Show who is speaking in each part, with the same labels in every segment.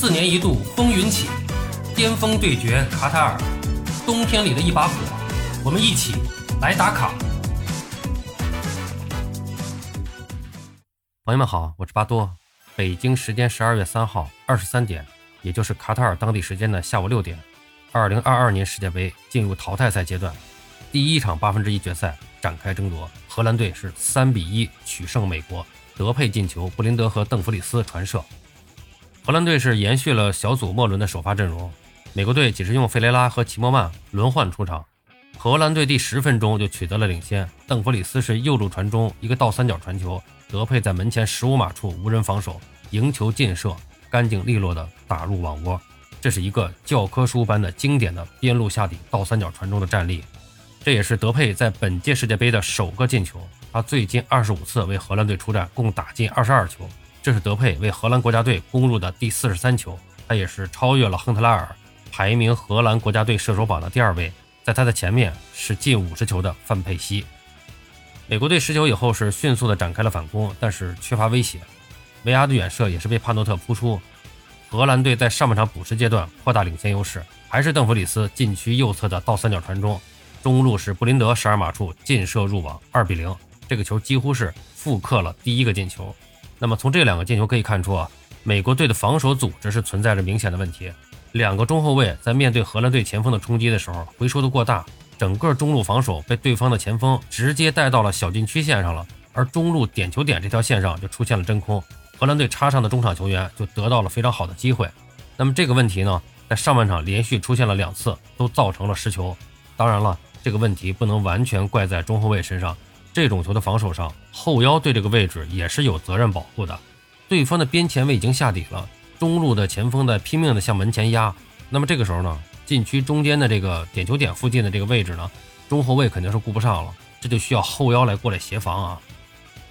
Speaker 1: 四年一度风云起，巅峰对决卡塔尔，冬天里的一把火，我们一起来打卡。朋友们好，我是巴多。北京时间十二月三号二十三点，也就是卡塔尔当地时间的下午六点，二零二二年世界杯进入淘汰赛阶段，第一场八分之一决赛展开争夺，荷兰队是三比一取胜美国，德佩进球，布林德和邓弗里斯传射。荷兰队是延续了小组末轮的首发阵容，美国队仅是用费雷拉和齐默曼轮换出场。荷兰队第十分钟就取得了领先，邓弗里斯是右路传中，一个倒三角传球，德佩在门前十五码处无人防守，迎球劲射，干净利落的打入网窝。这是一个教科书般的经典的边路下底倒三角传中的战例，这也是德佩在本届世界杯的首个进球。他最近二十五次为荷兰队出战，共打进二十二球。这是德佩为荷兰国家队攻入的第四十三球，他也是超越了亨特拉尔，排名荷兰国家队射手榜的第二位。在他的前面是近五十球的范佩西。美国队失球以后是迅速的展开了反攻，但是缺乏威胁。维阿的远射也是被帕诺特扑出。荷兰队在上半场补时阶段扩大领先优势，还是邓弗里斯禁区右侧的倒三角传中，中路是布林德十二码处劲射入网，二比零。这个球几乎是复刻了第一个进球。那么从这两个进球可以看出啊，美国队的防守组织是存在着明显的问题。两个中后卫在面对荷兰队前锋的冲击的时候，回收的过大，整个中路防守被对方的前锋直接带到了小禁区线上了，而中路点球点这条线上就出现了真空，荷兰队插上的中场球员就得到了非常好的机会。那么这个问题呢，在上半场连续出现了两次，都造成了失球。当然了，这个问题不能完全怪在中后卫身上。这种球的防守上，后腰对这个位置也是有责任保护的。对方的边前卫已经下底了，中路的前锋在拼命的向门前压。那么这个时候呢，禁区中间的这个点球点附近的这个位置呢，中后卫肯定是顾不上了，这就需要后腰来过来协防啊。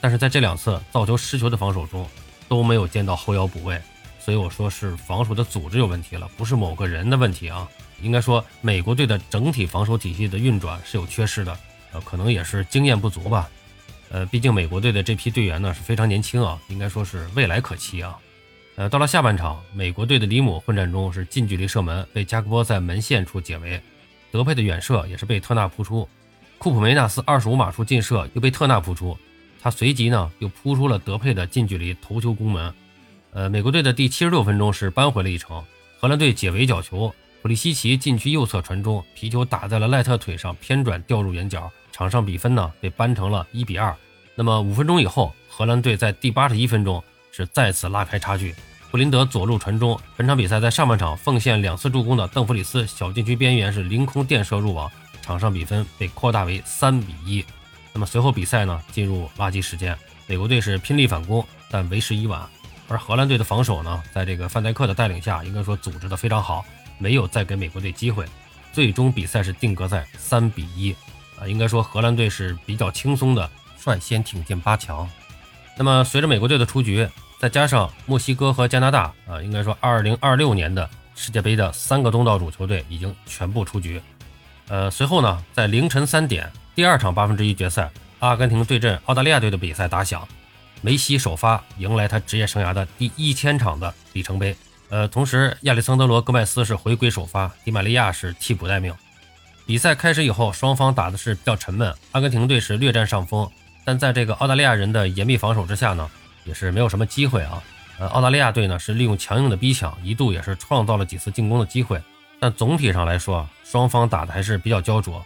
Speaker 1: 但是在这两次造球失球的防守中，都没有见到后腰补位，所以我说是防守的组织有问题了，不是某个人的问题啊。应该说，美国队的整体防守体系的运转是有缺失的。呃，可能也是经验不足吧，呃，毕竟美国队的这批队员呢是非常年轻啊，应该说是未来可期啊。呃，到了下半场，美国队的里姆混战中是近距离射门，被加克波在门线处解围，德佩的远射也是被特纳扑出，库普梅纳斯二十五码处劲射又被特纳扑出，他随即呢又扑出了德佩的近距离头球攻门。呃，美国队的第七十六分钟是扳回了一城，荷兰队解围角球，普利西奇禁区右侧传中，皮球打在了赖特腿上，偏转掉入远角。场上比分呢被扳成了一比二。那么五分钟以后，荷兰队在第八十一分钟是再次拉开差距。布林德左路传中，本场比赛在上半场奉献两次助攻的邓弗里斯小禁区边缘是凌空垫射入网，场上比分被扩大为三比一。那么随后比赛呢进入垃圾时间，美国队是拼力反攻，但为时已晚。而荷兰队的防守呢，在这个范戴克的带领下，应该说组织的非常好，没有再给美国队机会。最终比赛是定格在三比一。啊，应该说荷兰队是比较轻松的率先挺进八强。那么随着美国队的出局，再加上墨西哥和加拿大啊，应该说2026年的世界杯的三个东道主球队已经全部出局。呃，随后呢，在凌晨三点，第二场八分之一决赛，阿根廷对阵澳大利亚队的比赛打响，梅西首发迎来他职业生涯的第一千场的里程碑。呃，同时亚历桑德罗·戈麦斯是回归首发，迪玛利亚是替补待命。比赛开始以后，双方打的是比较沉闷，阿根廷队是略占上风，但在这个澳大利亚人的严密防守之下呢，也是没有什么机会啊。呃，澳大利亚队呢是利用强硬的逼抢，一度也是创造了几次进攻的机会，但总体上来说，双方打的还是比较焦灼。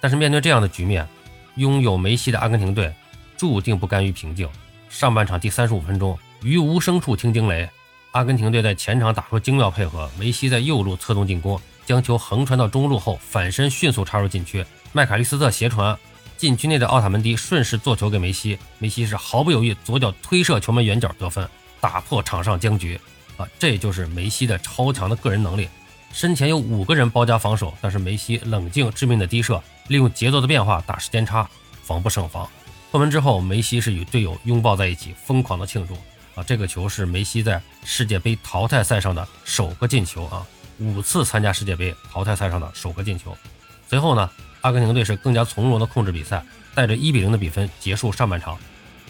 Speaker 1: 但是面对这样的局面，拥有梅西的阿根廷队注定不甘于平静。上半场第三十五分钟，于无声处听惊雷，阿根廷队在前场打出精妙配合，梅西在右路策动进攻。将球横传到中路后，反身迅速插入禁区。麦卡利斯特斜传，禁区内的奥塔门迪顺势做球给梅西，梅西是毫不犹豫左脚推射球门远角得分，打破场上僵局。啊，这就是梅西的超强的个人能力。身前有五个人包夹防守，但是梅西冷静致命的低射，利用节奏的变化打时间差，防不胜防。破门之后，梅西是与队友拥抱在一起，疯狂的庆祝。啊，这个球是梅西在世界杯淘汰赛上的首个进球啊。五次参加世界杯淘汰赛上的首个进球。随后呢，阿根廷队是更加从容的控制比赛，带着一比零的比分结束上半场。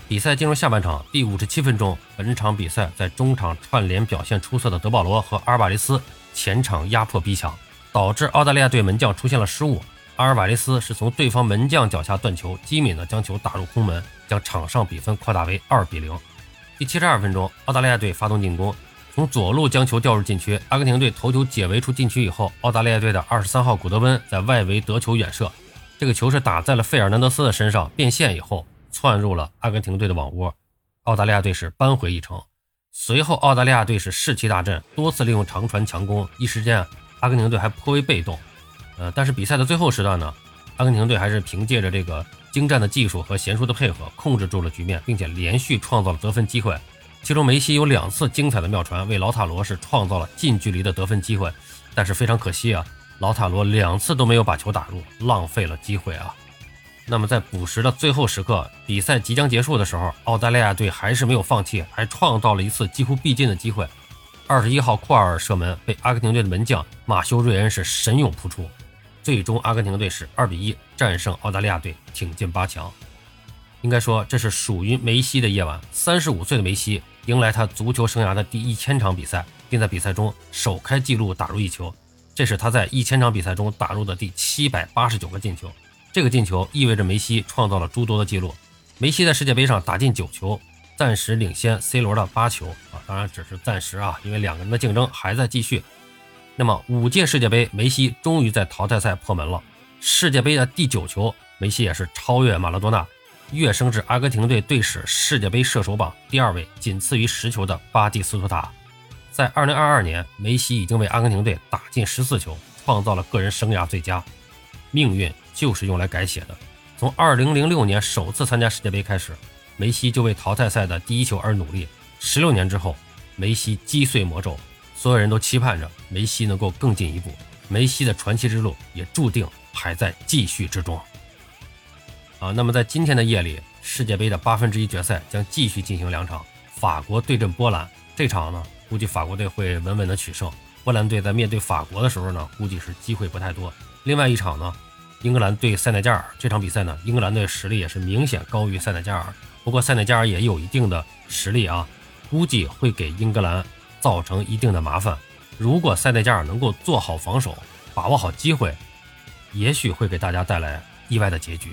Speaker 1: 比赛进入下半场第五十七分钟，本场比赛在中场串联表现出色的德保罗和阿尔瓦雷斯前场压迫逼抢，导致澳大利亚队门将出现了失误。阿尔瓦雷斯是从对方门将脚下断球，机敏的将球打入空门，将场上比分扩大为二比零。第七十二分钟，澳大利亚队发动进攻，从左路将球调入禁区，阿根廷队头球解围出禁区以后，澳大利亚队的二十三号古德温在外围得球远射，这个球是打在了费尔南德斯的身上，变线以后。窜入了阿根廷队的网窝，澳大利亚队是扳回一城。随后，澳大利亚队是士气大振，多次利用长传强攻，一时间阿根廷队还颇为被动。呃，但是比赛的最后时段呢，阿根廷队还是凭借着这个精湛的技术和娴熟的配合，控制住了局面，并且连续创造了得分机会。其中，梅西有两次精彩的妙传，为劳塔罗是创造了近距离的得分机会。但是非常可惜啊，劳塔罗两次都没有把球打入，浪费了机会啊。那么在补时的最后时刻，比赛即将结束的时候，澳大利亚队还是没有放弃，还创造了一次几乎必进的机会。二十一号库尔射门被阿根廷队的门将马修瑞恩是神勇扑出，最终阿根廷队是二比一战胜澳大利亚队，挺进八强。应该说，这是属于梅西的夜晚。三十五岁的梅西迎来他足球生涯的第一千场比赛，并在比赛中首开纪录打入一球，这是他在一千场比赛中打入的第七百八十九个进球。这个进球意味着梅西创造了诸多的记录。梅西在世界杯上打进九球，暂时领先 C 罗的八球啊，当然只是暂时啊，因为两个人的竞争还在继续。那么五届世界杯，梅西终于在淘汰赛破门了。世界杯的第九球，梅西也是超越马拉多纳，跃升至阿根廷队队史世界杯射手榜第二位，仅次于十球的巴蒂斯图塔。在二零二二年，梅西已经为阿根廷队打进十四球，创造了个人生涯最佳。命运。就是用来改写的。从2006年首次参加世界杯开始，梅西就为淘汰赛的第一球而努力。十六年之后，梅西击碎魔咒，所有人都期盼着梅西能够更进一步。梅西的传奇之路也注定还在继续之中。啊，那么在今天的夜里，世界杯的八分之一决赛将继续进行两场，法国对阵波兰。这场呢，估计法国队会稳稳的取胜。波兰队在面对法国的时候呢，估计是机会不太多。另外一场呢？英格兰对塞内加尔这场比赛呢，英格兰队实力也是明显高于塞内加尔。不过塞内加尔也有一定的实力啊，估计会给英格兰造成一定的麻烦。如果塞内加尔能够做好防守，把握好机会，也许会给大家带来意外的结局。